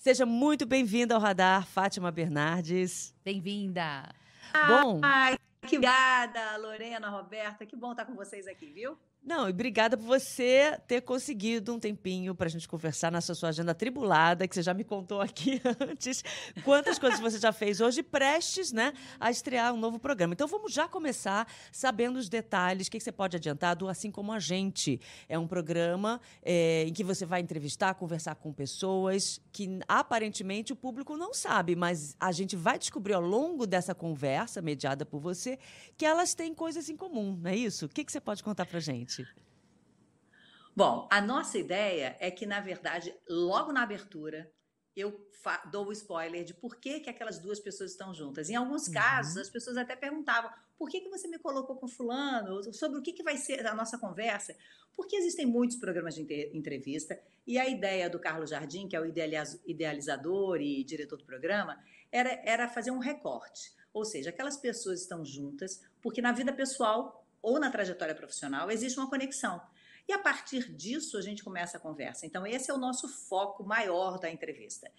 Seja muito bem-vinda ao Radar, Fátima Bernardes. Bem-vinda. Bom. Ai, que obrigada, Lorena, Roberta. Que bom estar com vocês aqui, viu? Não, e obrigada por você ter conseguido um tempinho para a gente conversar nessa sua agenda tribulada, que você já me contou aqui antes. Quantas coisas você já fez hoje, prestes né, a estrear um novo programa. Então vamos já começar sabendo os detalhes, o que você pode adiantar do Assim Como a Gente. É um programa é, em que você vai entrevistar, conversar com pessoas que aparentemente o público não sabe, mas a gente vai descobrir ao longo dessa conversa mediada por você que elas têm coisas em comum, não é isso? O que você pode contar para gente? Gente? Bom, a nossa ideia é que, na verdade, logo na abertura, eu dou o spoiler de por que, que aquelas duas pessoas estão juntas. Em alguns uhum. casos, as pessoas até perguntavam por que, que você me colocou com fulano, sobre o que, que vai ser a nossa conversa. Porque existem muitos programas de entrevista e a ideia do Carlos Jardim, que é o idealizador e diretor do programa, era, era fazer um recorte. Ou seja, aquelas pessoas estão juntas porque na vida pessoal ou na trajetória profissional, existe uma conexão. E a partir disso a gente começa a conversa. Então, esse é o nosso foco maior da entrevista.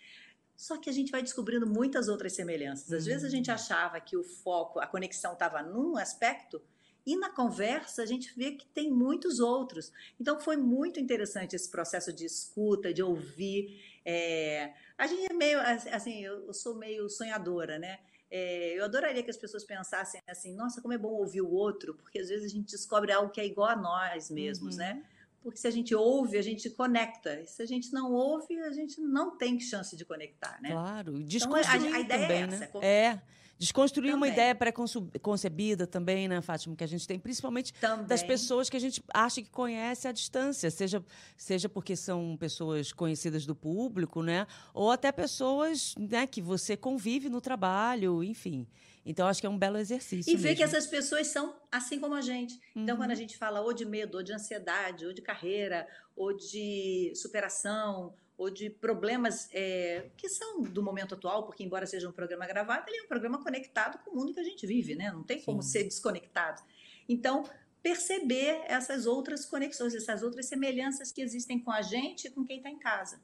Só que a gente vai descobrindo muitas outras semelhanças. Às vezes a gente uhum. achava que o foco, a conexão estava num aspecto, e na conversa a gente vê que tem muitos outros. Então foi muito interessante esse processo de escuta, de ouvir. É... A gente é meio assim, eu sou meio sonhadora, né? É, eu adoraria que as pessoas pensassem assim, nossa, como é bom ouvir o outro, porque às vezes a gente descobre algo que é igual a nós mesmos, né? uhum. né? Porque se a gente ouve, a gente conecta. E se a gente não ouve, a gente não tem chance de conectar, né? Claro, desconstruir então, a, a ideia também, é essa. Né? É. Desconstruir também. uma ideia pré-concebida também, né, Fátima, que a gente tem, principalmente também. das pessoas que a gente acha que conhece à distância, seja, seja porque são pessoas conhecidas do público, né? Ou até pessoas né, que você convive no trabalho, enfim. Então, acho que é um belo exercício. E ver que essas pessoas são assim como a gente. Uhum. Então, quando a uhum. gente fala ou de medo, ou de ansiedade, ou de carreira, ou de superação, ou de problemas é, que são do momento atual, porque embora seja um programa gravado, ele é um programa conectado com o mundo que a gente vive, né? Não tem como Sim. ser desconectado. Então, perceber essas outras conexões, essas outras semelhanças que existem com a gente e com quem está em casa.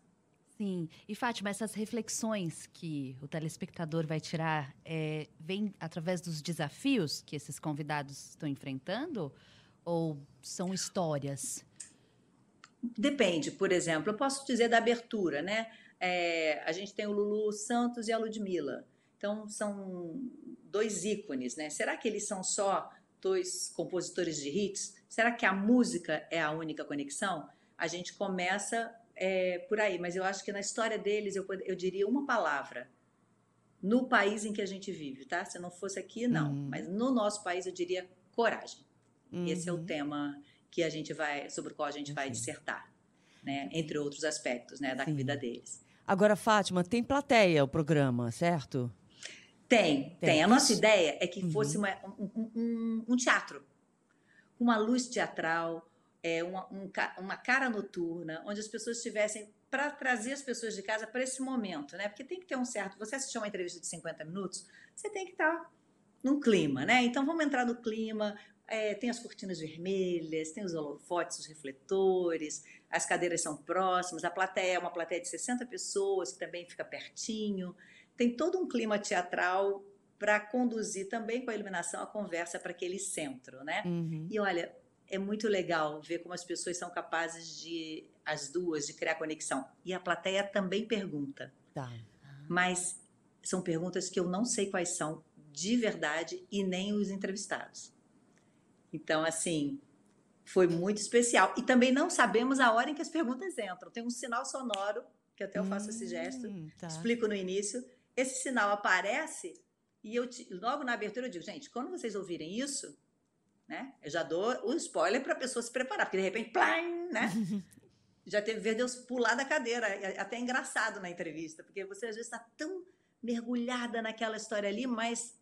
Sim. E, Fátima, essas reflexões que o telespectador vai tirar é, vêm através dos desafios que esses convidados estão enfrentando? Ou são histórias? Depende, por exemplo, eu posso dizer da abertura, né? É, a gente tem o Lulu Santos e a Ludmilla. Então, são dois ícones, né? Será que eles são só dois compositores de hits? Será que a música é a única conexão? A gente começa é, por aí, mas eu acho que na história deles eu, eu diria uma palavra. No país em que a gente vive, tá? Se não fosse aqui, não. Uhum. Mas no nosso país eu diria coragem. Uhum. Esse é o uhum. tema que a gente vai, sobre o qual a gente vai dissertar, né? Entre outros aspectos, né, da Sim. vida deles. Agora, Fátima, tem plateia o programa, certo? Tem, tem. tem. A nossa ideia é que uhum. fosse uma, um, um, um, teatro, uma luz teatral, é, uma, um, uma cara noturna, onde as pessoas estivessem para trazer as pessoas de casa para esse momento, né? Porque tem que ter um certo. Você assistir uma entrevista de 50 minutos, você tem que estar tá num clima, né? Então vamos entrar no clima, é, tem as cortinas vermelhas, tem os holofotes, os refletores, as cadeiras são próximas, a plateia é uma plateia de 60 pessoas que também fica pertinho. Tem todo um clima teatral para conduzir também com a iluminação a conversa para aquele centro, né? Uhum. E olha, é muito legal ver como as pessoas são capazes de, as duas, de criar conexão. E a plateia também pergunta. Tá. Mas são perguntas que eu não sei quais são de verdade e nem os entrevistados. Então, assim, foi muito especial. E também não sabemos a hora em que as perguntas entram. Tem um sinal sonoro, que até eu faço hum, esse gesto, tá. explico no início. Esse sinal aparece e eu logo na abertura eu digo, gente, quando vocês ouvirem isso, né? Eu já dou o spoiler para a pessoa se preparar, porque de repente, plim, né? já teve ver Deus pular da cadeira, é até engraçado na entrevista, porque você às vezes está tão mergulhada naquela história ali, mas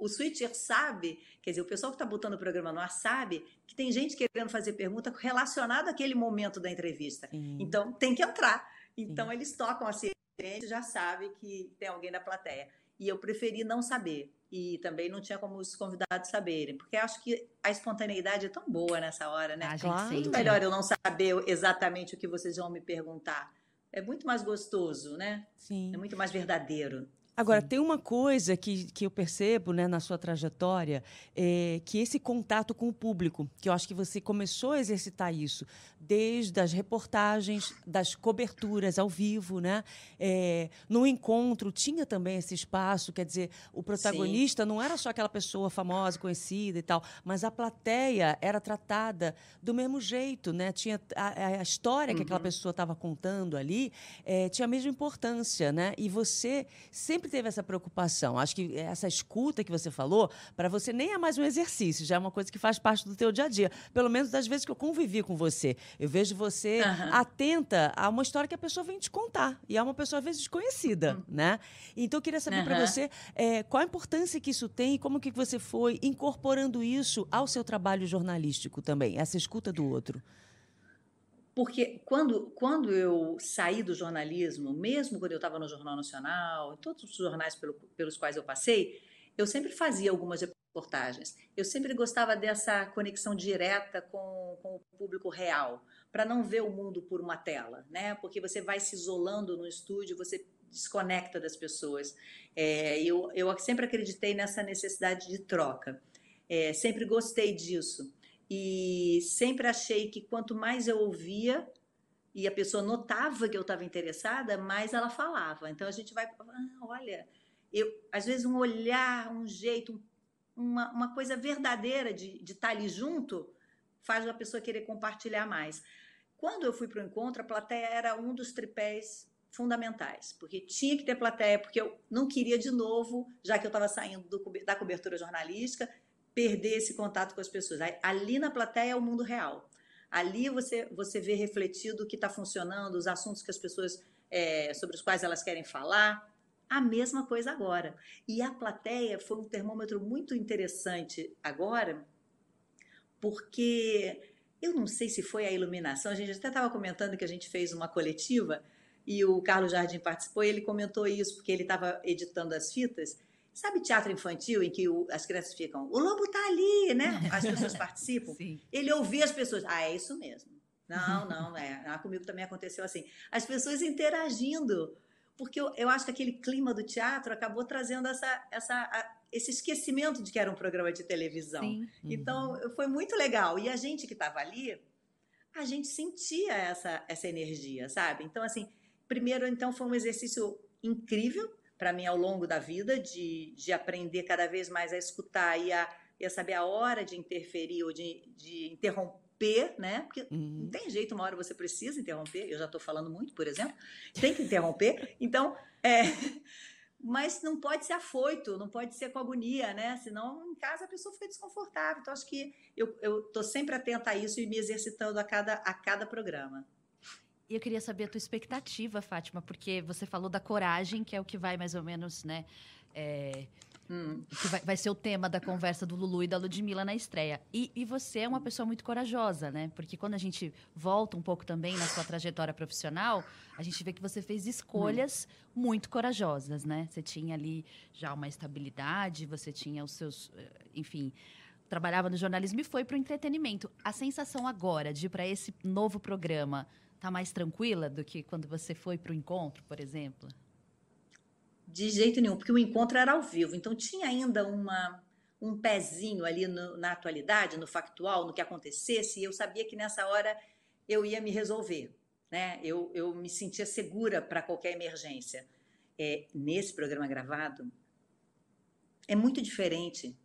o switcher sabe, quer dizer, o pessoal que está botando o programa no ar sabe que tem gente querendo fazer pergunta relacionada àquele momento da entrevista. Sim. Então, tem que entrar. Então, Sim. eles tocam a sirene, já sabe que tem alguém da plateia. E eu preferi não saber. E também não tinha como os convidados saberem, porque acho que a espontaneidade é tão boa nessa hora, né? A claro. Muito melhor eu não saber exatamente o que vocês vão me perguntar. É muito mais gostoso, né? Sim. É muito mais verdadeiro. Agora, Sim. tem uma coisa que, que eu percebo né, na sua trajetória, é, que esse contato com o público, que eu acho que você começou a exercitar isso desde as reportagens, das coberturas ao vivo, né? É, no encontro tinha também esse espaço, quer dizer, o protagonista Sim. não era só aquela pessoa famosa, conhecida e tal, mas a plateia era tratada do mesmo jeito, né? Tinha a, a história uhum. que aquela uhum. pessoa estava contando ali é, tinha a mesma importância, né? E você sempre teve essa preocupação. Acho que essa escuta que você falou, para você nem é mais um exercício, já é uma coisa que faz parte do teu dia a dia. Pelo menos das vezes que eu convivi com você. Eu vejo você uhum. atenta a uma história que a pessoa vem te contar. E é uma pessoa, às vezes, desconhecida, uhum. né? Então, eu queria saber uhum. para você é, qual a importância que isso tem e como que você foi incorporando isso ao seu trabalho jornalístico também, essa escuta do outro. Porque quando, quando eu saí do jornalismo, mesmo quando eu estava no Jornal Nacional, em todos os jornais pelo, pelos quais eu passei, eu sempre fazia algumas reportagens. Eu sempre gostava dessa conexão direta com, com o público real, para não ver o mundo por uma tela, né? Porque você vai se isolando no estúdio, você desconecta das pessoas. É, eu, eu sempre acreditei nessa necessidade de troca. É, sempre gostei disso. E sempre achei que quanto mais eu ouvia e a pessoa notava que eu estava interessada, mais ela falava. Então a gente vai, ah, olha, eu, às vezes um olhar, um jeito, uma, uma coisa verdadeira de, estar tá ali junto faz a pessoa querer compartilhar mais. Quando eu fui para o encontro, a plateia era um dos tripés fundamentais, porque tinha que ter plateia, porque eu não queria de novo, já que eu estava saindo do, da cobertura jornalística, perder esse contato com as pessoas. Ali na plateia é o mundo real. Ali você, você vê refletido o que está funcionando, os assuntos que as pessoas é, sobre os quais elas querem falar. A mesma coisa agora. E a plateia foi um termômetro muito interessante agora, porque eu não sei se foi a iluminação. A gente até estava comentando que a gente fez uma coletiva e o Carlos Jardim participou. E ele comentou isso porque ele estava editando as fitas Sabe teatro infantil em que o, as crianças ficam, o lobo está ali, né? As pessoas participam. Sim. Ele ouvia as pessoas, ah, é isso mesmo. Não, não, é. Ah, comigo também aconteceu assim. As pessoas interagindo. Porque eu, eu acho que aquele clima do teatro acabou trazendo essa, essa, a, esse esquecimento de que era um programa de televisão. Sim. Então, uhum. foi muito legal. E a gente que estava ali, a gente sentia essa, essa energia, sabe? Então, assim, primeiro, então, foi um exercício incrível para mim ao longo da vida, de, de aprender cada vez mais a escutar e a, e a saber a hora de interferir ou de, de interromper, né? Porque uhum. não tem jeito, uma hora você precisa interromper, eu já estou falando muito, por exemplo, tem que interromper. Então, é, mas não pode ser afoito, não pode ser com agonia, né? Senão em casa a pessoa fica desconfortável. Então, acho que eu estou sempre atenta a isso e me exercitando a cada, a cada programa. E eu queria saber a tua expectativa, Fátima, porque você falou da coragem, que é o que vai mais ou menos, né? É, hum. que vai, vai, ser o tema da conversa do Lulu e da Ludmilla na estreia. E, e, você é uma pessoa muito corajosa, né? Porque quando a gente volta um pouco também na sua trajetória profissional, a gente vê que você fez escolhas hum. muito corajosas, né? Você tinha ali já uma estabilidade, você tinha os seus, eh, enfim, trabalhava no jornalismo e foi para o entretenimento. A sensação agora de ir para esse novo programa Tá mais tranquila do que quando você foi para o encontro, por exemplo? De jeito nenhum, porque o encontro era ao vivo, então tinha ainda uma, um pezinho ali no, na atualidade, no factual, no que acontecesse, e eu sabia que nessa hora eu ia me resolver, né? Eu, eu me sentia segura para qualquer emergência. É, nesse programa gravado, é muito diferente.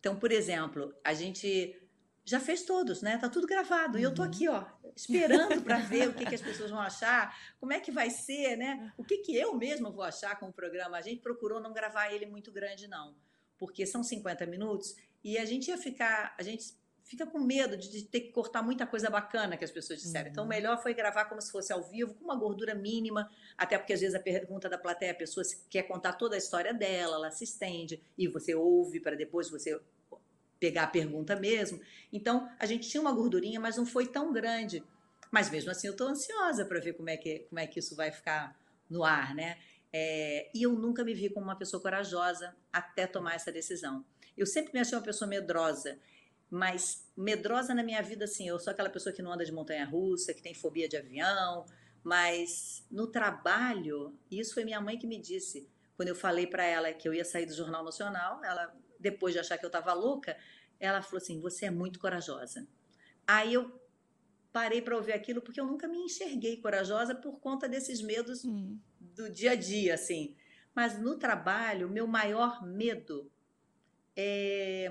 Então, por exemplo, a gente já fez todos, né? Tá tudo gravado. Uhum. E eu tô uhum. aqui, ó, esperando para ver o que, que as pessoas vão achar, como é que vai ser, né? O que, que eu mesma vou achar com o programa. A gente procurou não gravar ele muito grande, não, porque são 50 minutos E a gente ia ficar, a gente fica com medo de, ter que cortar muita coisa bacana que as pessoas disseram. Então, o melhor foi gravar como se fosse ao vivo, com uma gordura mínima, até porque às vezes a pergunta da plateia, a pessoa quer contar toda a história dela, ela se estende, e você ouve para depois você pegar a pergunta mesmo. Então, a gente tinha uma gordurinha, mas não foi tão grande. Mas mesmo assim, eu estou ansiosa para ver como é, que, como é que isso vai ficar no ar, né? É, e eu nunca me vi como uma pessoa corajosa até tomar essa decisão. Eu sempre me achei uma pessoa medrosa mas medrosa na minha vida, assim, eu sou aquela pessoa que não anda de montanha russa, que tem fobia de avião, mas no trabalho, isso foi minha mãe que me disse, quando eu falei para ela que eu ia sair do Jornal Nacional, ela, depois de achar que eu estava louca, ela falou assim: Você é muito corajosa. Aí eu parei para ouvir aquilo porque eu nunca me enxerguei corajosa por conta desses medos hum. do dia a dia, assim. Mas no trabalho, meu maior medo é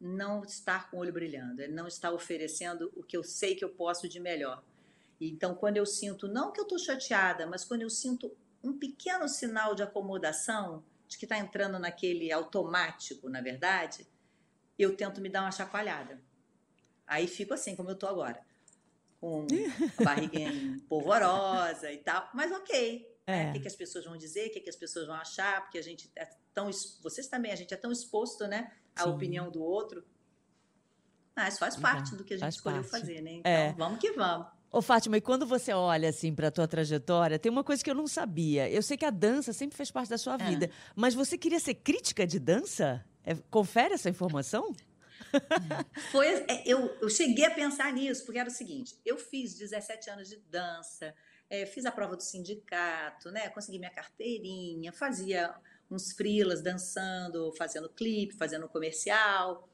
não estar com o olho brilhando, ele não está oferecendo o que eu sei que eu posso de melhor. Então, quando eu sinto, não que eu estou chateada, mas quando eu sinto um pequeno sinal de acomodação, de que está entrando naquele automático, na verdade, eu tento me dar uma chacoalhada. Aí fico assim, como eu estou agora, com a barriguinha polvorosa e tal, mas ok. Né? É. O que, que, as pessoas vão dizer, o que, que as pessoas vão achar, porque a gente é tão. Vocês também, a gente é tão exposto, né? a Sim. opinião do outro. Mas faz parte do que a gente escolheu parte. fazer, né? Então, é. vamos que vamos. Ô, Fátima, e quando você olha assim para a tua trajetória, tem uma coisa que eu não sabia. Eu sei que a dança sempre fez parte da sua é. vida, mas você queria ser crítica de dança? É, confere essa informação? Foi, é, eu, eu cheguei a pensar nisso, porque era o seguinte: eu fiz 17 anos de dança, é, fiz a prova do sindicato, né? Consegui minha carteirinha, fazia uns frilas dançando, fazendo clipe, fazendo comercial.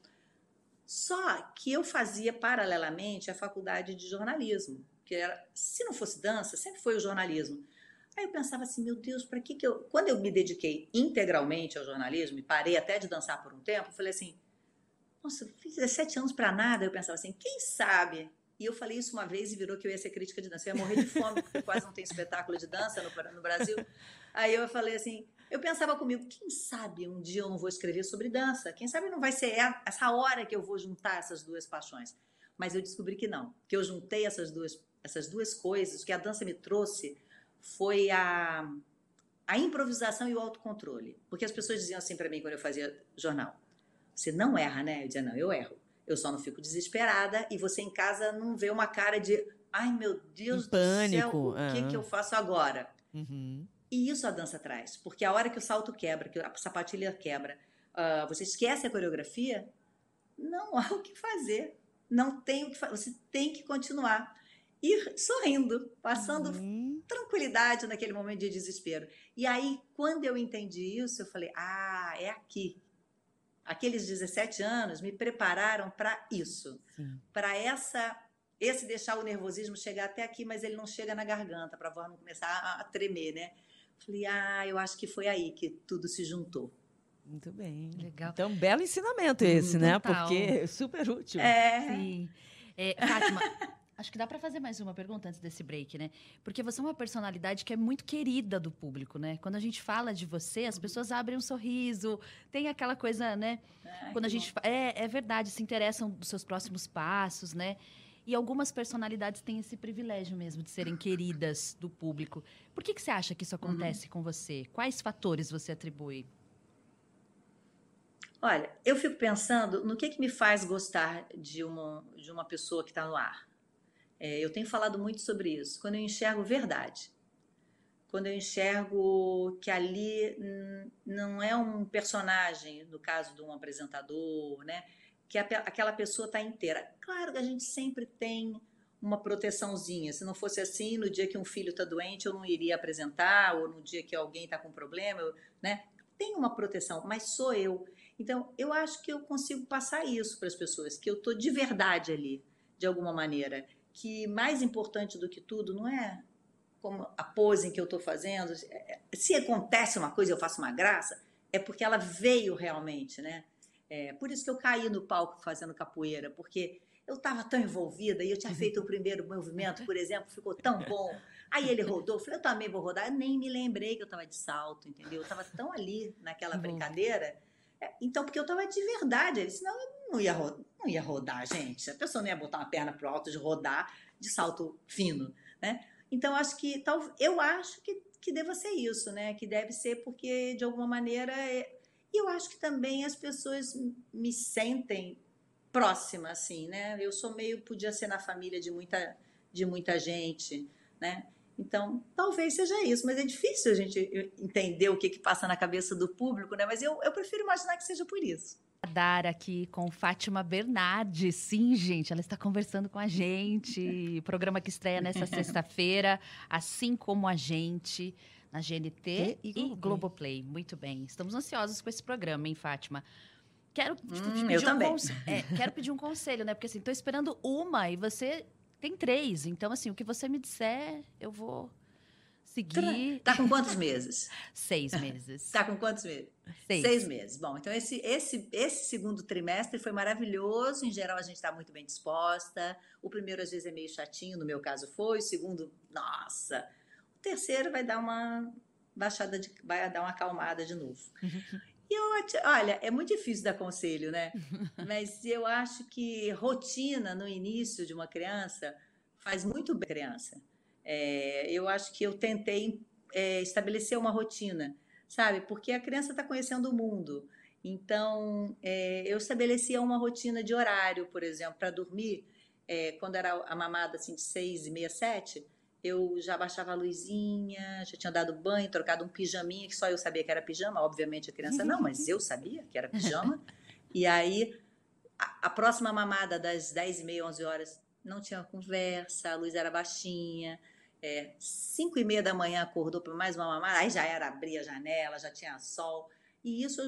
Só que eu fazia paralelamente a faculdade de jornalismo, que era, se não fosse dança, sempre foi o jornalismo. Aí eu pensava assim, meu Deus, para que que eu, quando eu me dediquei integralmente ao jornalismo e parei até de dançar por um tempo, eu falei assim, nossa, fiz 17 anos para nada. Eu pensava assim, quem sabe? E eu falei isso uma vez e virou que eu ia ser crítica de dança. Eu ia morrer de fome, porque quase não tem espetáculo de dança no, no Brasil. Aí eu falei assim, eu pensava comigo, quem sabe um dia eu não vou escrever sobre dança? Quem sabe não vai ser essa hora que eu vou juntar essas duas paixões? Mas eu descobri que não, que eu juntei essas duas, essas duas coisas. Que a dança me trouxe foi a, a improvisação e o autocontrole. Porque as pessoas diziam assim para mim quando eu fazia jornal: você não erra, né? Eu dizia, não, eu erro. Eu só não fico desesperada e você em casa não vê uma cara de ai meu Deus um do céu, o que, que eu faço agora? Uhum. E isso a dança traz, porque a hora que o salto quebra, que a sapatilha quebra, uh, você esquece a coreografia, não há o que fazer. Não tem o que fazer. Você tem que continuar. E sorrindo, passando uhum. tranquilidade naquele momento de desespero. E aí, quando eu entendi isso, eu falei: ah, é aqui. Aqueles 17 anos me prepararam para isso, para essa esse deixar o nervosismo chegar até aqui, mas ele não chega na garganta, para a voz não começar a, a tremer, né? Falei, ah, eu acho que foi aí que tudo se juntou. Muito bem. Legal. Então, belo ensinamento esse, hum, né? Total. Porque é super útil. É. Sim. É, Fátima, acho que dá para fazer mais uma pergunta antes desse break, né? Porque você é uma personalidade que é muito querida do público, né? Quando a gente fala de você, as pessoas abrem um sorriso, tem aquela coisa, né? Ai, Quando a gente. É, é verdade, se interessam dos seus próximos passos, né? E algumas personalidades têm esse privilégio mesmo de serem queridas do público. Por que, que você acha que isso acontece uhum. com você? Quais fatores você atribui? Olha, eu fico pensando no que, que me faz gostar de uma, de uma pessoa que está no ar. É, eu tenho falado muito sobre isso. Quando eu enxergo verdade. Quando eu enxergo que ali não é um personagem, no caso de um apresentador, né? que aquela pessoa está inteira. Claro que a gente sempre tem uma proteçãozinha. Se não fosse assim, no dia que um filho está doente, eu não iria apresentar, ou no dia que alguém está com problema, eu, né? Tem uma proteção, mas sou eu. Então, eu acho que eu consigo passar isso para as pessoas, que eu estou de verdade ali, de alguma maneira. Que mais importante do que tudo não é como a pose que eu estou fazendo. É, é, se acontece uma coisa, eu faço uma graça, é porque ela veio realmente, né? É, por isso que eu caí no palco fazendo capoeira, porque eu estava tão envolvida e eu tinha feito o primeiro movimento, por exemplo, ficou tão bom. Aí ele rodou, eu falei, eu também vou rodar. Eu nem me lembrei que eu estava de salto, entendeu? Eu estava tão ali naquela brincadeira. É, então, porque eu estava de verdade, ele disse, não, ia, não ia rodar, gente. A pessoa não ia botar uma perna para o alto de rodar de salto fino, né? Então, acho que, tal, eu acho que, que deva ser isso, né? Que deve ser porque, de alguma maneira, é, e eu acho que também as pessoas me sentem próxima, assim, né? Eu sou meio, podia ser na família de muita, de muita gente, né? Então, talvez seja isso, mas é difícil a gente entender o que, que passa na cabeça do público, né? Mas eu, eu prefiro imaginar que seja por isso. Dar aqui com Fátima Bernardi. Sim, gente, ela está conversando com a gente. Programa que estreia nessa sexta-feira, assim como a gente, na GNT e, e Globoplay. Muito bem. Estamos ansiosos com esse programa, hein, Fátima? Quero, hum, eu um também. É, quero pedir um conselho, né? Porque assim, estou esperando uma e você tem três. Então, assim, o que você me disser, eu vou seguir. Tá com quantos meses? Seis meses. tá com quantos meses? Seis. Seis meses. Bom, então esse, esse, esse segundo trimestre foi maravilhoso. Em geral, a gente está muito bem disposta. O primeiro, às vezes, é meio chatinho, no meu caso foi. O segundo, nossa. O terceiro vai dar uma baixada, de, vai dar uma acalmada de novo. E eu, olha, é muito difícil dar conselho, né? Mas eu acho que rotina no início de uma criança faz muito bem a criança. É, eu acho que eu tentei é, estabelecer uma rotina, sabe? Porque a criança está conhecendo o mundo. Então, é, eu estabelecia uma rotina de horário, por exemplo, para dormir. É, quando era a mamada assim, de seis e meia, sete, eu já baixava a luzinha, já tinha dado banho, trocado um pijaminha, que só eu sabia que era pijama, obviamente a criança não, mas eu sabia que era pijama. E aí, a, a próxima mamada das 10 e meia, 11 horas, não tinha conversa, a luz era baixinha. É, 5 e meia da manhã acordou para mais uma mamada, aí já era abrir a janela, já tinha sol. E isso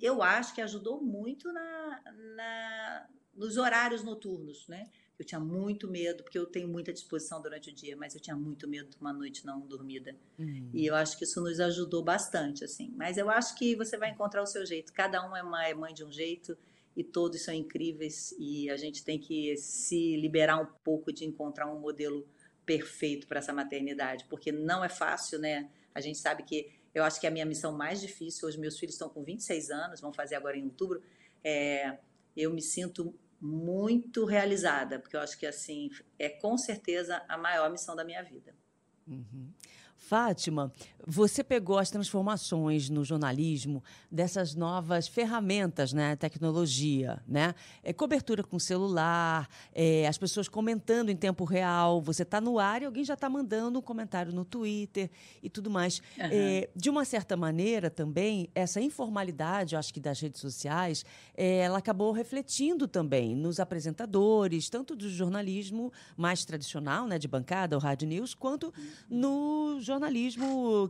eu acho que ajudou muito na, na, nos horários noturnos, né? Eu tinha muito medo, porque eu tenho muita disposição durante o dia, mas eu tinha muito medo de uma noite não dormida. Uhum. E eu acho que isso nos ajudou bastante, assim. Mas eu acho que você vai encontrar o seu jeito. Cada um é, é mãe de um jeito e todos são incríveis e a gente tem que se liberar um pouco de encontrar um modelo perfeito para essa maternidade, porque não é fácil, né? A gente sabe que eu acho que a minha missão mais difícil, os meus filhos estão com 26 anos, vão fazer agora em outubro, é, eu me sinto muito realizada, porque eu acho que assim é com certeza a maior missão da minha vida. Uhum. Fátima, você pegou as transformações no jornalismo dessas novas ferramentas, né, tecnologia, né, é, cobertura com celular, é, as pessoas comentando em tempo real. Você está no ar e alguém já está mandando um comentário no Twitter e tudo mais. Uhum. É, de uma certa maneira, também essa informalidade, acho que das redes sociais, é, ela acabou refletindo também nos apresentadores, tanto do jornalismo mais tradicional, né, de bancada, o rádio news, quanto no jornalismo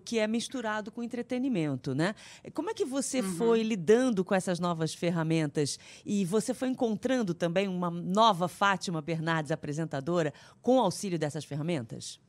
que é misturado com entretenimento, né? Como é que você uhum. foi lidando com essas novas ferramentas e você foi encontrando também uma nova Fátima Bernardes apresentadora com auxílio dessas ferramentas?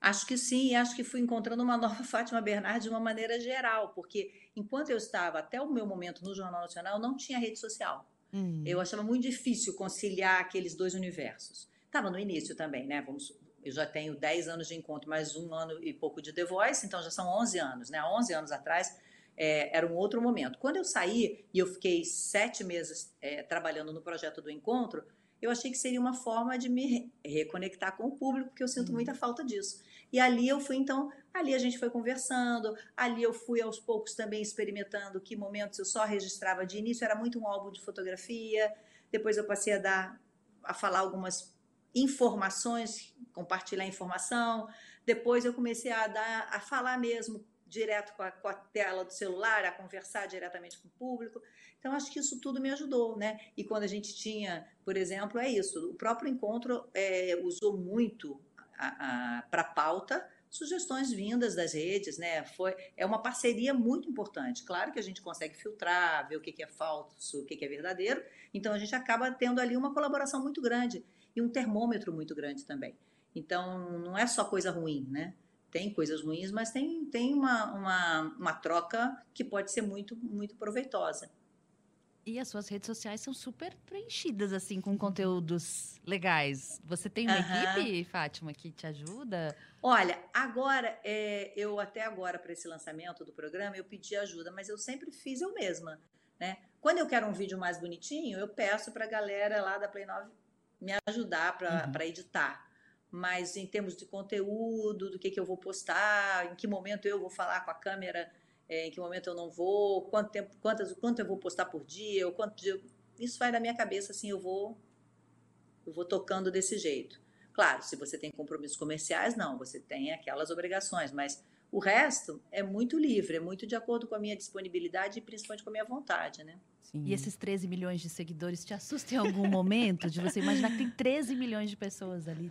Acho que sim, acho que fui encontrando uma nova Fátima Bernardes de uma maneira geral, porque enquanto eu estava até o meu momento no Jornal Nacional, não tinha rede social. Uhum. Eu achava muito difícil conciliar aqueles dois universos. Estava no início também, né? Vamos, eu já tenho 10 anos de encontro, mais um ano e pouco de The Voice, então já são 11 anos, né? Há 11 anos atrás é, era um outro momento. Quando eu saí e eu fiquei sete meses é, trabalhando no projeto do encontro, eu achei que seria uma forma de me reconectar com o público, porque eu sinto uhum. muita falta disso. E ali eu fui, então, ali a gente foi conversando, ali eu fui aos poucos também experimentando que momentos eu só registrava de início, era muito um álbum de fotografia, depois eu passei a dar, a falar algumas informações, compartilhar informação. Depois eu comecei a dar, a falar mesmo direto com a, com a, tela do celular, a conversar diretamente com o público. Então, acho que isso tudo me ajudou, né? E quando a gente tinha, por exemplo, é isso, o próprio encontro é, usou muito para pauta sugestões vindas das redes, né? Foi, é uma parceria muito importante. Claro que a gente consegue filtrar, ver o que, é falso, o que, que é verdadeiro, então a gente acaba tendo ali uma colaboração muito grande e um termômetro muito grande também. Então, não é só coisa ruim, né? Tem coisas ruins, mas tem, tem uma, uma, uma troca que pode ser muito, muito proveitosa. E as suas redes sociais são super preenchidas, assim, com conteúdos legais. Você tem uma Aham. equipe, Fátima, que te ajuda? Olha, agora, é, eu até agora, para esse lançamento do programa, eu pedi ajuda, mas eu sempre fiz eu mesma, né? Quando eu quero um vídeo mais bonitinho, eu peço para a galera lá da Play 9 me ajudar para editar. Mas em termos de conteúdo, do que, que eu vou postar, em que momento eu vou falar com a câmera, é, em que momento eu não vou, quanto tempo, quantas, quanto eu vou postar por dia, ou quanto dia, isso vai na minha cabeça, assim, eu vou, eu vou tocando desse jeito. Claro, se você tem compromissos comerciais, não, você tem aquelas obrigações, mas o resto é muito livre, é muito de acordo com a minha disponibilidade e principalmente com a minha vontade, né? Sim. E esses 13 milhões de seguidores te assustam em algum momento de você imaginar que tem 13 milhões de pessoas ali?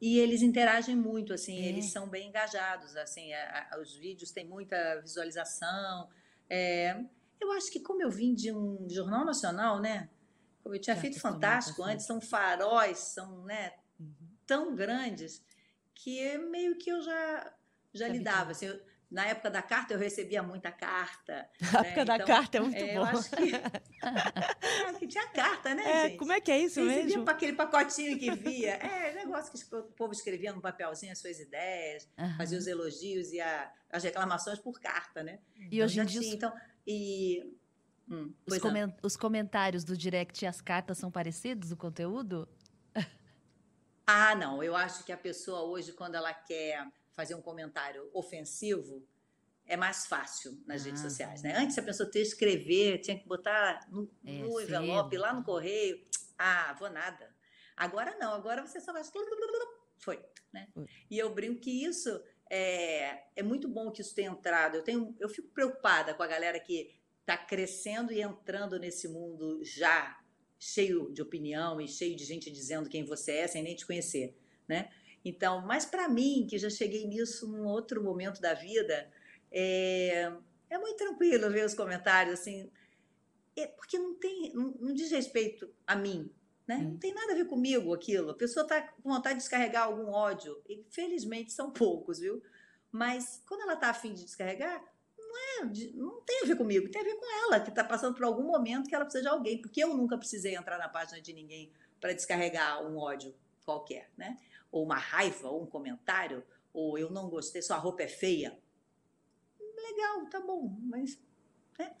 E eles interagem muito, assim, É. eles são bem engajados, assim, a- a- os vídeos têm muita visualização. É, eu acho que como eu vim de um jornal nacional, né? Como eu tinha Já feito Fantástico antes, são faróis, são, né, tão grandes que meio que eu já já Já lidava. Assim, eu- na época da carta eu recebia muita carta. A né? época da Então, carta é muito é, bom. Eu acho que, é, que tinha carta, né, É, gente? como é que é isso Você recebia mesmo? pa- aquele pacotinho que via. É, negócio que o povo escrevia no papelzinho as suas ideias, Aham. fazia os elogios e a- as reclamações por carta, né? E hoje já em dia, tinha, então, e... Hum, os os comentários do direct e as cartas são parecidos, o conteúdo? Ah, não, eu acho que a pessoa hoje, quando ela quer fazer um comentário ofensivo, é mais fácil nas redes Ah. sociais, né? Antes a pessoa tinha que escrever, tinha que botar no, É, no envelope, selo. lá no correio. Ah, vou nada. Agora não, agora você só faz... Foi, né? Foi. E eu brinco que isso é, é muito bom que isso tenha entrado. Eu, tenho, eu fico preocupada com a galera que está crescendo e entrando nesse mundo já cheio de opinião e cheio de gente dizendo quem você é sem nem te conhecer, né? Então, mas para mim, que já cheguei nisso num outro momento da vida, é, é muito tranquilo ver os comentários, assim, é porque não tem, não, não diz respeito a mim, né? Não tem nada a ver comigo aquilo. A pessoa está com vontade de descarregar algum ódio, e felizmente são poucos, viu? Mas quando ela está afim de descarregar, não, é, não tem a ver comigo, tem a ver com ela, que está passando por algum momento que ela precisa de alguém, porque eu nunca precisei entrar na página de ninguém para descarregar um ódio qualquer, né? Ou uma raiva, ou um comentário, ou eu não gostei, sua roupa é feia. Legal, tá bom, mas. né?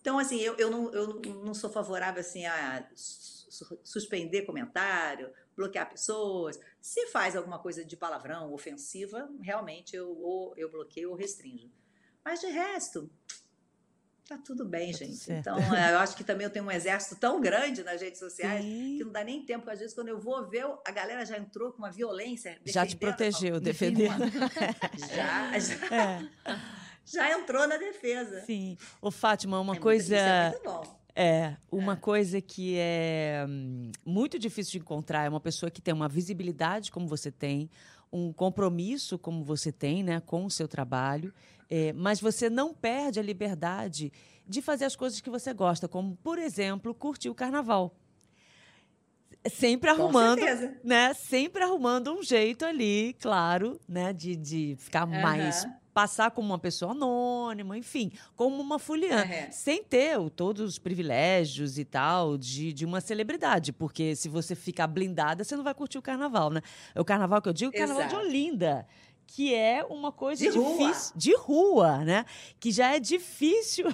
Então, assim, eu, eu, não, eu não sou favorável assim, a su- suspender comentário, bloquear pessoas. Se faz alguma coisa de palavrão, ofensiva, realmente eu, ou eu bloqueio ou restringo. Mas de resto, tá tudo bem, Tá tudo gente. certo. Então, é, eu acho que também eu tenho um exército tão grande nas redes sociais Sim. que não dá nem tempo, às vezes quando eu vou ver, a galera já entrou com uma violência. Já te protegeu, defendendo. Já, já, É, já entrou na defesa. sim. Ô, Fátima, uma É muito- coisa. Isso é muito bom. É, uma coisa que é hum, muito difícil de encontrar é uma pessoa que tem uma visibilidade como você tem, um compromisso como você tem, né, com o seu trabalho, é, mas você não perde a liberdade de fazer as coisas que você gosta, como, por exemplo, curtir o carnaval. Sempre arrumando, né? Sempre arrumando um jeito ali, claro, né? De, de ficar mais. Aham. Passar como uma pessoa anônima, enfim, como uma fuliã Aham. sem ter todos os privilégios e tal de, de uma celebridade, porque se você ficar blindada, você não vai curtir o carnaval, né? É o carnaval que eu digo, o carnaval Exato. de Olinda, que é uma coisa De rua. difícil de rua, né? Que já é difícil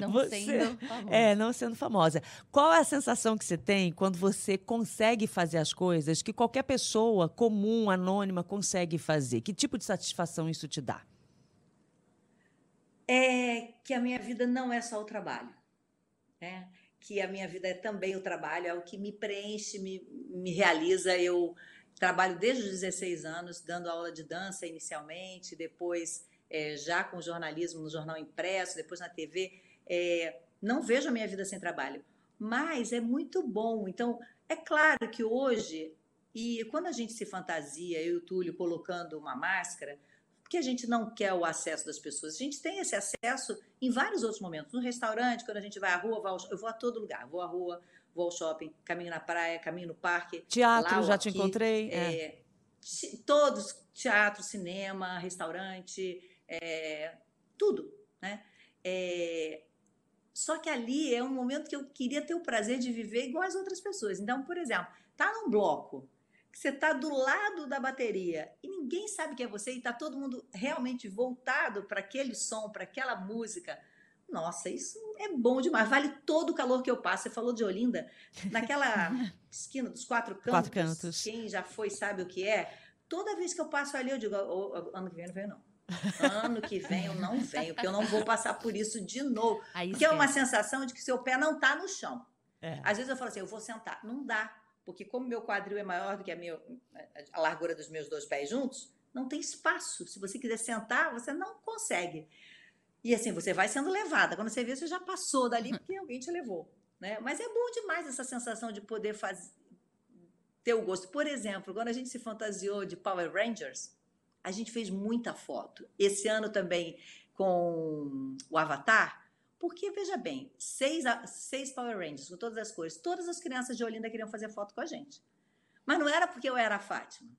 Não Você- sendo famoso. é, não sendo famosa. Qual é a sensação que você tem quando você consegue fazer as coisas que qualquer pessoa comum, anônima, consegue fazer? Que tipo de satisfação isso te dá? é que a minha vida não é só o trabalho, né? Que a minha vida é também o trabalho, é o que me preenche, me, me realiza. Eu trabalho desde os 16 anos, dando aula de dança inicialmente, depois eh, já com jornalismo no jornal impresso, depois na TV. é, não vejo a minha vida sem trabalho, mas é muito bom. Então, é claro que hoje, e quando a gente se fantasia, eu e o Túlio colocando uma máscara, porque a gente não quer o acesso das pessoas. A gente tem esse acesso em vários outros momentos. No restaurante, quando a gente vai à rua, eu vou a todo lugar. Vou à rua, vou ao shopping, caminho na praia, caminho no parque. Teatro, lá já aqui, te encontrei. É, É. Todos, teatro, cinema, restaurante, é, tudo, né? É, só que ali é um momento que eu queria ter o prazer de viver igual as outras pessoas. Então, por exemplo, tá num bloco que você tá do lado da bateria e ninguém sabe que é você e tá todo mundo realmente voltado para aquele som, para aquela música. Nossa, isso é bom demais. Vale todo o calor que eu passo. Você falou de Olinda, naquela esquina dos quatro cantos. Quatro cantos. Quem já foi sabe o que é. Toda vez que eu passo ali, eu digo: "Ô, ô, ano que vem não venho, não. Ano que vem eu não venho, porque eu não vou passar por isso de novo. Aí porque é uma sensação de que seu pé não está no chão. É. Às vezes eu falo assim, eu vou sentar. Não dá, porque como meu quadril é maior do que a, minha, a largura dos meus dois pés juntos, não tem espaço. Se você quiser sentar, você não consegue. E assim, você vai sendo levada. Quando você vê, você já passou dali porque alguém te levou. Né? Mas é bom demais essa sensação de poder fazer, ter o gosto. Por exemplo, quando a gente se fantasiou de Power Rangers, a gente fez muita foto. Esse ano também com o Avatar, porque, veja bem, seis, seis Power Rangers com todas as cores, todas as crianças de Olinda queriam fazer foto com a gente. Mas não era porque eu era a Fátima,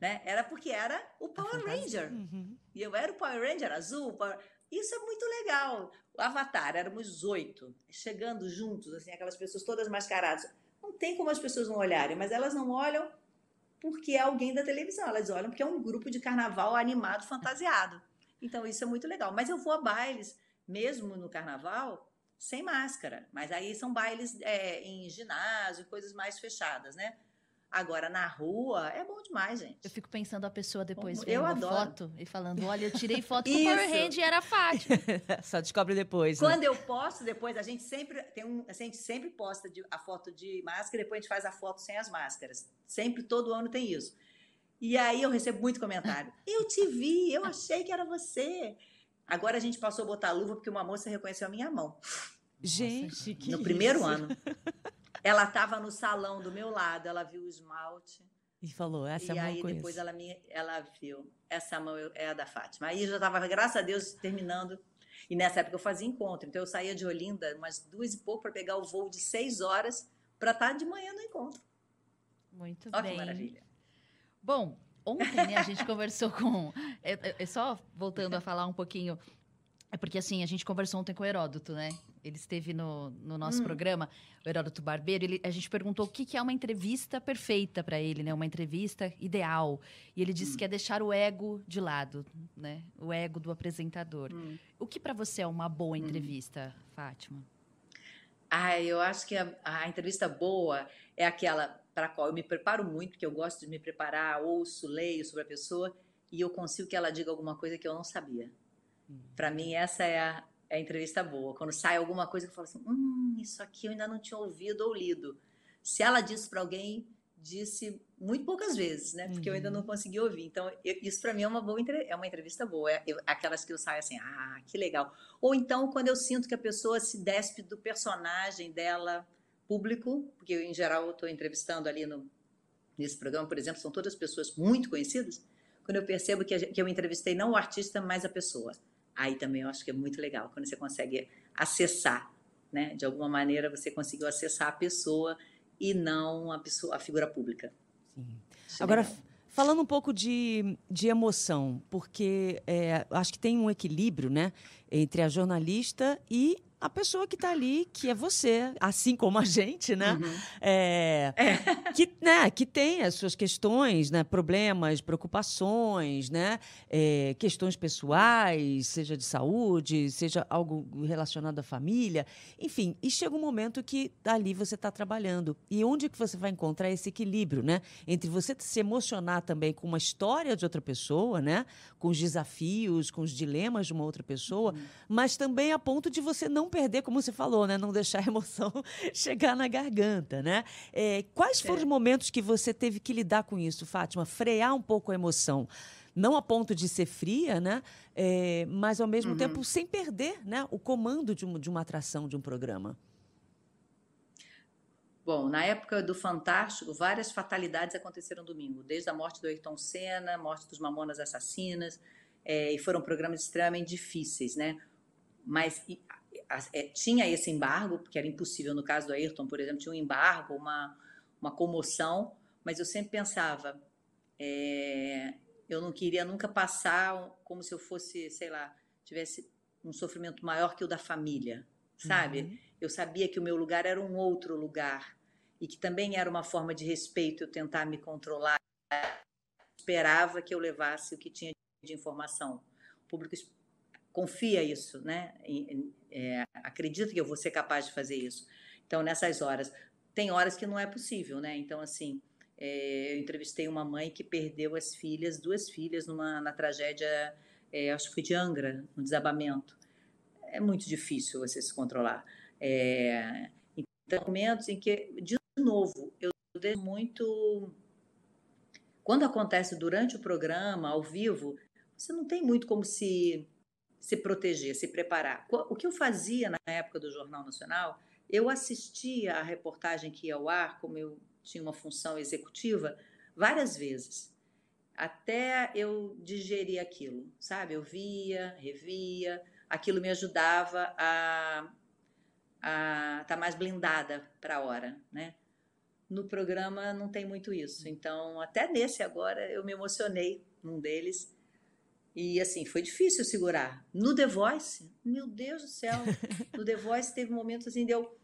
né? Era porque era o Power Ranger. Uhum. E eu era o Power Ranger azul. Power- Isso é muito legal. O Avatar, éramos oito, chegando juntos, assim, aquelas pessoas todas mascaradas. Não tem como as pessoas não olharem, mas elas não olham porque é alguém da televisão, elas olham porque é um grupo de carnaval animado, fantasiado. Então isso é muito legal. Mas eu vou a bailes, mesmo no carnaval, sem máscara. Mas aí são bailes é, em ginásio, coisas mais fechadas, né? Agora, na rua, é bom demais, gente. Eu fico pensando a pessoa depois Eu vendo a adoro. foto e falando: olha, eu tirei foto com. Ranger e era Fátima. Só descobre depois. né? Quando eu posto, depois a gente sempre tem um, a gente sempre posta de- a foto de máscara, depois a gente faz a foto sem as máscaras. Sempre todo ano tem isso. E aí eu recebo muito comentário. Eu te vi, eu achei que era você. Agora a gente passou a botar a luva porque uma moça reconheceu a minha mão. Gente, que no primeiro isso? ano. Ela estava no salão do meu lado, ela viu o esmalte. E falou, essa e mão aí depois ela, me, ela viu, essa mão é a da Fátima. Aí eu já estava, graças a Deus, terminando. E nessa época eu fazia encontro. Então eu saía de Olinda umas duas e pouco para pegar o voo de seis horas para estar de manhã no encontro. Muito Olha que bem. maravilha. Bom, ontem né, a gente conversou com. É, é- é só voltando a falar um pouquinho. É porque assim, a gente conversou ontem com o Heródoto, né? Ele esteve no, no nosso Hum. programa, o Heródoto Barbeiro. Ele, a gente perguntou o que, que é uma entrevista perfeita para ele, né? Uma entrevista ideal. E ele disse que é deixar o ego de lado, né? O ego do apresentador. Hum. O que para você é uma boa entrevista, Fátima? Ah, eu acho que a, a entrevista boa é aquela para a qual eu me preparo muito, porque eu gosto de me preparar, ouço, leio sobre a pessoa e eu consigo que ela diga alguma coisa que eu não sabia. Para mim, essa é a, é a entrevista boa. Quando sai alguma coisa que eu falo assim: hum, isso aqui eu ainda não tinha ouvido ou lido. Se ela disse para alguém, disse muito poucas vezes, né? Porque eu ainda não consegui ouvir. Então, eu- isso para mim é uma boa é uma entrevista boa. É eu- aquelas que eu saio assim, ah, que legal. Ou então quando eu sinto que a pessoa se despe do personagem dela público, porque eu, em geral eu estou entrevistando ali no, nesse programa, por exemplo, são todas pessoas muito conhecidas. Quando eu percebo que, a que eu entrevistei não o artista, mas a pessoa. Aí também eu acho que é muito legal, quando você consegue acessar, né? De alguma maneira você conseguiu acessar a pessoa e não a, pessoa, a figura pública. Sim. Isso é Agora, falando um pouco de, de emoção, porque é, acho que tem um equilíbrio, né, entre a jornalista e a pessoa que está ali, que é você, assim como a gente, né? Uhum. É, que, né, que tem as suas questões, né, problemas, preocupações, né, é, questões pessoais, seja de saúde, seja algo relacionado à família, enfim. E chega um momento que ali você está trabalhando. E onde que você vai encontrar esse equilíbrio, né, entre você se emocionar também com uma história de outra pessoa, né, com os desafios, com os dilemas de uma outra pessoa, mas também a ponto de você não perder, como você falou, né, não deixar a emoção chegar na garganta, né? É, quais foram os momentos que você teve que lidar com isso, Fátima? Frear um pouco a emoção. não a ponto de ser fria, né? É, mas ao mesmo Uhum. tempo sem perder, né? O comando de, um- de uma atração, de um programa. Bom, na época do Fantástico, várias fatalidades aconteceram domingo, desde a morte do Ayrton Senna, morte dos Mamonas Assassinas, eh, e foram programas extremamente difíceis, né? Mas e, eh, tinha esse embargo, porque era impossível, no caso do Ayrton, por exemplo, tinha um embargo, uma, uma comoção, mas eu sempre pensava, eh, eu não queria nunca passar como se eu fosse, sei lá, tivesse um sofrimento maior que o da família, sabe? Uhum. Eu sabia que o meu lugar era um outro lugar e que também era uma forma de respeito eu tentar me controlar. Esperava que eu levasse o que tinha de informação. O público confia isso, né? É, acredita que eu vou ser capaz de fazer isso. Então, nessas horas, tem horas que não é possível, né? Então, assim, é, eu entrevistei uma mãe que perdeu as filhas, duas filhas, numa, na tragédia, é, acho que foi de Angra, no desabamento. É muito difícil você se controlar. É, então, momentos em que, de novo, eu deixo muito. Quando acontece durante o programa, ao vivo, você não tem muito como se, se proteger, se preparar. O que eu fazia na época do Jornal Nacional, eu assistia a reportagem que ia ao ar, como eu tinha uma função executiva, várias vezes, até eu digerir aquilo, sabe? Eu via, revia, aquilo me ajudava a estar mais blindada para a hora, né? No programa não tem muito isso. Então, até nesse agora eu me emocionei num deles. E assim, foi difícil segurar. No The Voice, meu Deus do céu. No The Voice teve momentos assim de eu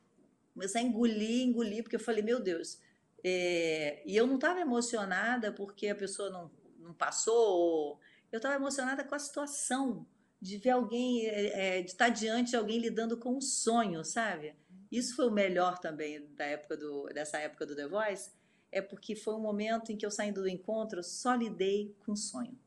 começar a engolir, engolir, porque eu falei, meu Deus. É, E eu não estava emocionada porque a pessoa não, não passou. Eu estava emocionada com a situação de ver alguém, é, é, de estar diante de alguém lidando com um sonho, sabe? Isso foi o melhor também da época do, dessa época do The Voice, é porque foi um momento em que eu saindo do encontro só lidei com um sonho.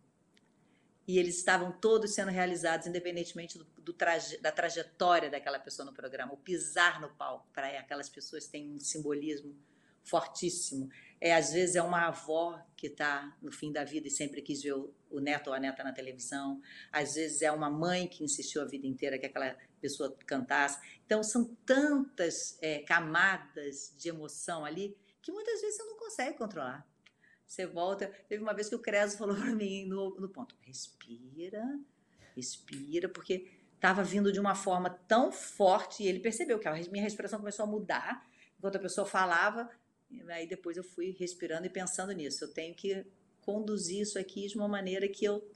E eles estavam todos sendo realizados, independentemente do, do traje, da trajetória daquela pessoa no programa. O pisar no palco para aquelas pessoas tem um simbolismo fortíssimo. É, às vezes é uma avó que está no fim da vida e sempre quis ver o, o neto ou a neta na televisão. Às vezes é uma mãe que insistiu a vida inteira que aquela pessoa cantasse. Então são tantas é, camadas de emoção ali que muitas vezes você não consegue controlar. Você volta. Teve uma vez que o Creso falou para mim no, no ponto: respira, respira, porque estava vindo de uma forma tão forte e ele percebeu que a minha respiração começou a mudar enquanto a pessoa falava. Aí depois eu fui respirando e pensando nisso. Eu tenho que conduzir isso aqui de uma maneira que eu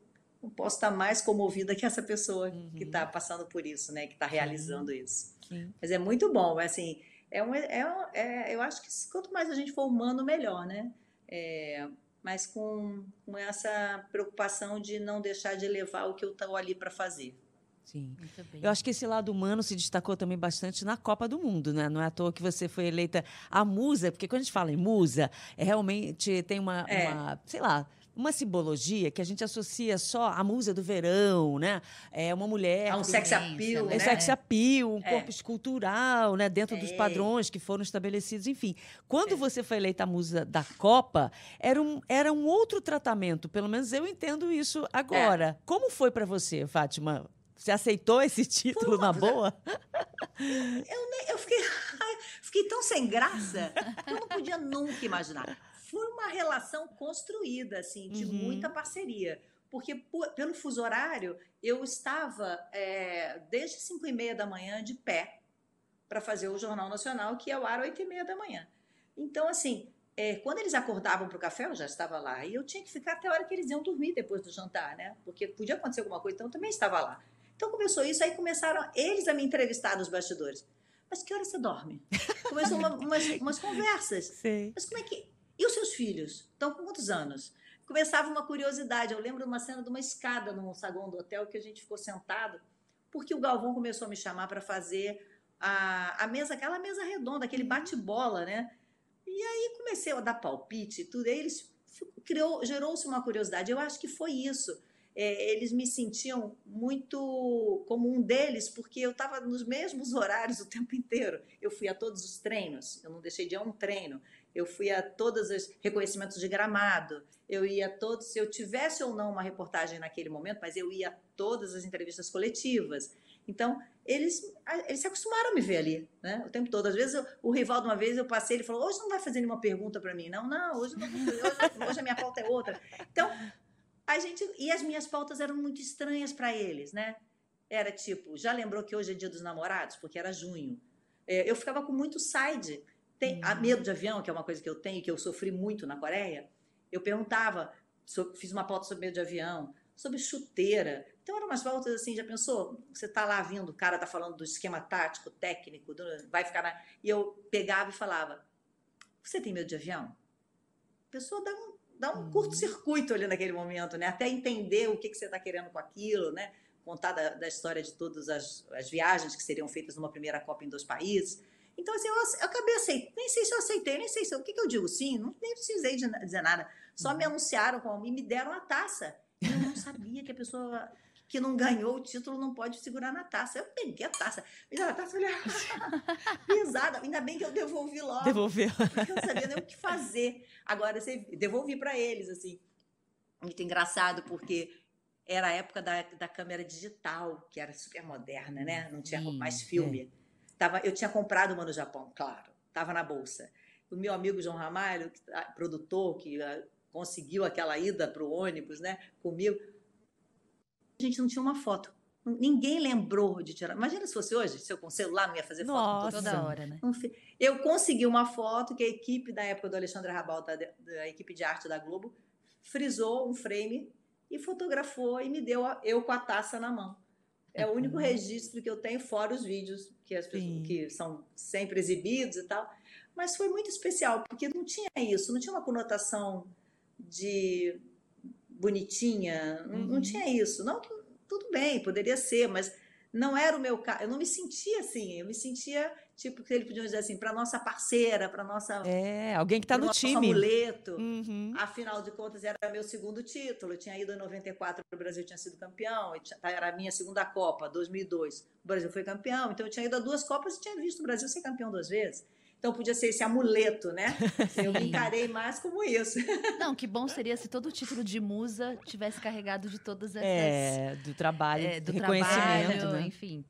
não posso estar mais comovida que essa pessoa que está passando por isso, né? Que está realizando isso. Sim. Mas é muito bom, é assim. É um, é, um- é- eu acho que quanto mais a gente for humano, melhor, né? É, mas com, com essa preocupação de não deixar de levar o que eu estou ali para fazer. Sim. Muito bem. Eu acho que esse lado humano se destacou também bastante na Copa do Mundo, né? Não é à toa que você foi eleita a musa, porque quando a gente fala em musa, é realmente tem uma, É. uma, sei lá, uma simbologia que a gente associa só à musa do verão, né? É uma mulher. Há um sex appeal, é né? sex appeal, um É. corpo escultural, né? Dentro dos É. padrões que foram estabelecidos, enfim. Quando você foi eleita a musa da Copa, era um, era um outro tratamento. Pelo menos eu entendo isso agora. Como foi para você, Fátima? Você aceitou esse título na boa? Eu, eu fiquei, fiquei tão sem graça que eu não podia nunca imaginar. Foi uma relação construída, assim, de Uhum. muita parceria. Porque por- pelo fuso horário, eu estava é, desde 5 e meia da manhã de pé para fazer o Jornal Nacional, que é o ar 8 e meia da manhã. Então, assim, é, quando eles acordavam para o café, eu já estava lá. E eu tinha que ficar até a hora que eles iam dormir depois do jantar, né? Porque podia acontecer alguma coisa, então eu também estava lá. Então começou isso, aí começaram eles a me entrevistar nos bastidores. Mas que hora você dorme? Começou uma- umas, umas conversas. Sei. Mas como é que. E os seus filhos? Estão com quantos anos? Começava uma curiosidade. Eu lembro de uma cena de uma escada no saguão do hotel que a gente ficou sentado, porque o Galvão começou a me chamar para fazer a, a mesa, aquela mesa redonda, aquele bate-bola, né? E aí comecei a dar palpite e tudo. Aí eles criou, gerou-se uma curiosidade. Eu acho que foi isso. É, eles me sentiam muito como um deles, porque eu estava nos mesmos horários o tempo inteiro. Eu fui a todos os treinos, eu não deixei de ir a um treino. Eu fui a todos os reconhecimentos de gramado, eu ia a todos, se eu tivesse ou não uma reportagem naquele momento, mas eu ia a todas as entrevistas coletivas. Então, eles, eles se acostumaram a me ver ali, né? O tempo todo. Às vezes, eu, o Rivaldo, uma vez, eu passei, ele falou, hoje não vai fazer nenhuma pergunta para mim. Não, não, hoje, não, hoje, hoje a minha pauta é outra. Então, a gente... E as minhas pautas eram muito estranhas para eles, né? Era tipo, já lembrou que hoje é dia dos namorados? Porque era junho. É, eu ficava com muito side. Tem, a medo de avião, que é uma coisa que eu tenho, que eu sofri muito na Coreia. Eu perguntava, fiz uma pauta sobre medo de avião, sobre chuteira. Então eram umas voltas assim, já pensou? Você tá lá vindo, o cara tá falando do esquema tático, técnico, do, vai ficar na... E eu pegava e falava, você tem medo de avião? A pessoa dá um, dá um uhum. curto-circuito ali naquele momento, né? Até entender o que, que você está querendo com aquilo, né? Contar da, da história de todas as, as viagens que seriam feitas numa primeira Copa em dois países. Então, assim, eu, eu acabei aceitando. Nem sei se eu aceitei, nem sei se eu, o que, que eu digo sim, não, nem precisei de, dizer nada. Só uhum. me anunciaram como, e me deram a taça. Eu não sabia que a pessoa que não ganhou o título não pode segurar na taça. Eu peguei a taça, me deram a taça, olhei, pesada. Ainda bem que eu devolvi logo. Devolveu. Porque eu não sabia nem o que fazer. Agora, devolvi para eles, assim. Muito engraçado, porque era a época da, da câmera digital, que era super moderna, né? Não tinha mais filme. É. Tava, eu tinha comprado uma no Japão, claro, estava na bolsa. O meu amigo João Ramalho, que, tá, produtor, que uh, conseguiu aquela ida para o ônibus né, comigo, a gente não tinha uma foto. Ninguém lembrou de tirar. Imagina se fosse hoje, se eu com celular não ia fazer Nossa. foto toda hora, né? Eu consegui uma foto que a equipe da época do Alexandre Rabal, da, da equipe de arte da Globo, frisou um frame e fotografou e me deu a, eu com a taça na mão. É o único registro que eu tenho, fora os vídeos que, as pessoas, que são sempre exibidos e tal. Mas foi muito especial, porque não tinha isso, não tinha uma conotação de bonitinha, uhum. não, não, tinha isso. Não, tudo bem, poderia ser, mas não era o meu caso. Eu não me sentia assim, eu me sentia tipo que ele podia dizer assim, para nossa parceira, para nossa É, alguém que está no time. amuleto. Uhum. Afinal de contas era meu segundo título. Eu tinha ido em 94, o Brasil tinha sido campeão, tá, era a minha segunda Copa, 2002. O Brasil foi campeão, então eu tinha ido a duas Copas e tinha visto o Brasil ser campeão duas vezes. Então podia ser esse amuleto, né? Eu me encarei mais como isso. Não, que bom seria se todo o título de musa tivesse carregado de todas essas. É, do trabalho, é, do reconhecimento, trabalho, né? enfim.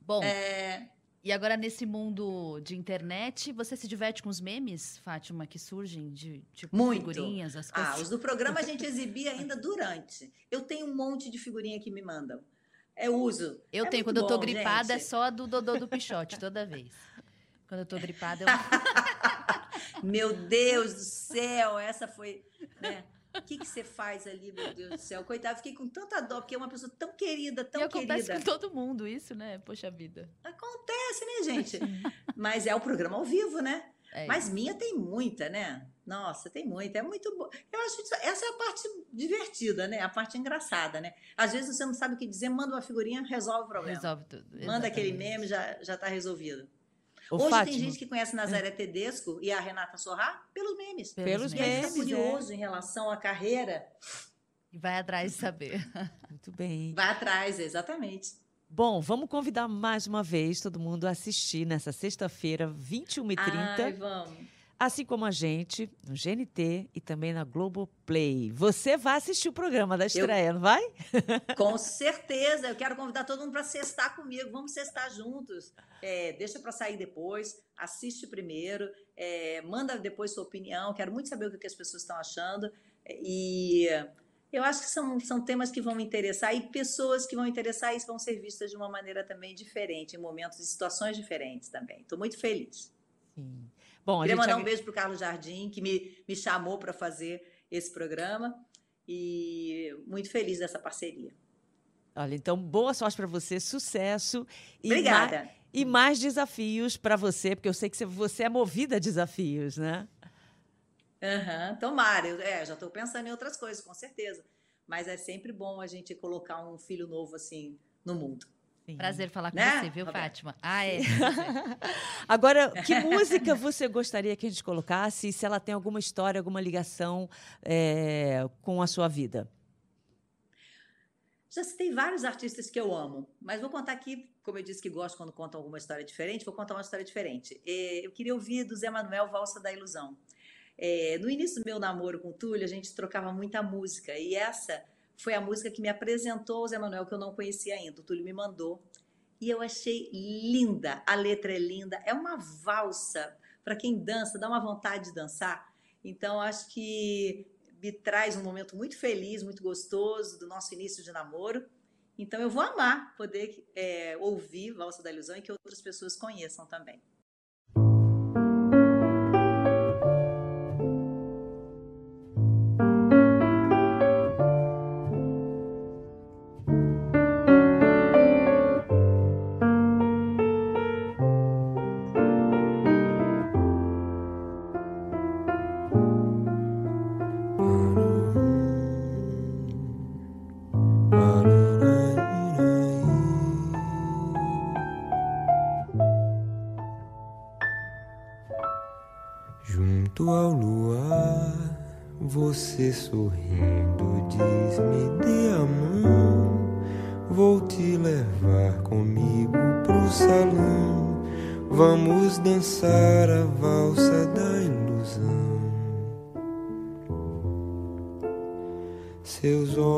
Bom. É... E agora, nesse mundo de internet, você se diverte com os memes, Fátima, que surgem de tipo, Muito. figurinhas, as coisas? Ah, os do programa a gente exibia ainda durante. Eu tenho um monte de figurinha que me mandam. É uso. Eu é tenho, quando bom, eu tô gripada, gente. é só do Dodô do Pichote, toda vez. Quando eu tô gripada, eu. meu Deus do céu, essa foi. Né? O que, que você faz ali, meu Deus do céu? Coitado, fiquei com tanta dó, porque é uma pessoa tão querida, tão e querida. Acontece com todo mundo isso, né? Poxa vida. Acontece, né, gente? Mas é o programa ao vivo, né? É Mas minha tem muita, né? Nossa, tem muita. É muito bom. Eu acho que essa é a parte divertida, né? A parte engraçada, né? Às vezes você não sabe o que dizer, manda uma figurinha, resolve o problema. Resolve tudo. Exatamente. Manda aquele meme, já, já tá resolvido. Ô, Hoje Fátima. tem gente que conhece Nazaré Tedesco e a Renata Sorrá pelos memes. Pelos, e memes. Fica curioso é. em relação à carreira. E vai atrás de saber. Muito bem. Vai atrás, exatamente. Bom, vamos convidar mais uma vez todo mundo a assistir nessa sexta-feira, 21h30. Ai, vamos assim como a gente, no GNT e também na Globoplay. Você vai assistir o programa da estreia, eu, não vai? Com certeza. Eu quero convidar todo mundo para sextar comigo. Vamos sextar juntos. É, deixa para sair depois, assiste primeiro, é, manda depois sua opinião. Quero muito saber o que as pessoas estão achando. E eu acho que são, são temas que vão me interessar e pessoas que vão interessar e vão ser vistas de uma maneira também diferente, em momentos e situações diferentes também. Estou muito feliz. Sim. Bom, Queria mandar um beijo para o Carlos Jardim, que me, me chamou para fazer esse programa. E muito feliz dessa parceria. Olha, então, boa sorte para você, sucesso. E Obrigada. Mais, e mais desafios para você, porque eu sei que você é movida a desafios, né? Uhum, tomara. Eu, é, já estou pensando em outras coisas, com certeza. Mas é sempre bom a gente colocar um filho novo assim no mundo. Sim. Prazer falar com né? você, viu, Fátima? Ah, é. Agora, que música você gostaria que a gente colocasse? Se ela tem alguma história, alguma ligação é, com a sua vida? Já citei vários artistas que eu amo, mas vou contar aqui, como eu disse que gosto quando contam alguma história diferente, vou contar uma história diferente. Eu queria ouvir do Zé Manuel Valsa da Ilusão. É, no início do meu namoro com o Túlio, a gente trocava muita música. E essa foi a música que me apresentou o Zé Manuel, que eu não conhecia ainda. O Túlio me mandou. E eu achei linda. A letra é linda. É uma valsa. Para quem dança, dá uma vontade de dançar. Então, acho que me traz um momento muito feliz, muito gostoso do nosso início de namoro. Então, eu vou amar poder é, ouvir Valsa da Ilusão e que outras pessoas conheçam também. Você sorrindo diz: Me dê a mão, vou te levar comigo pro salão. Vamos dançar a valsa da ilusão. Seus olhos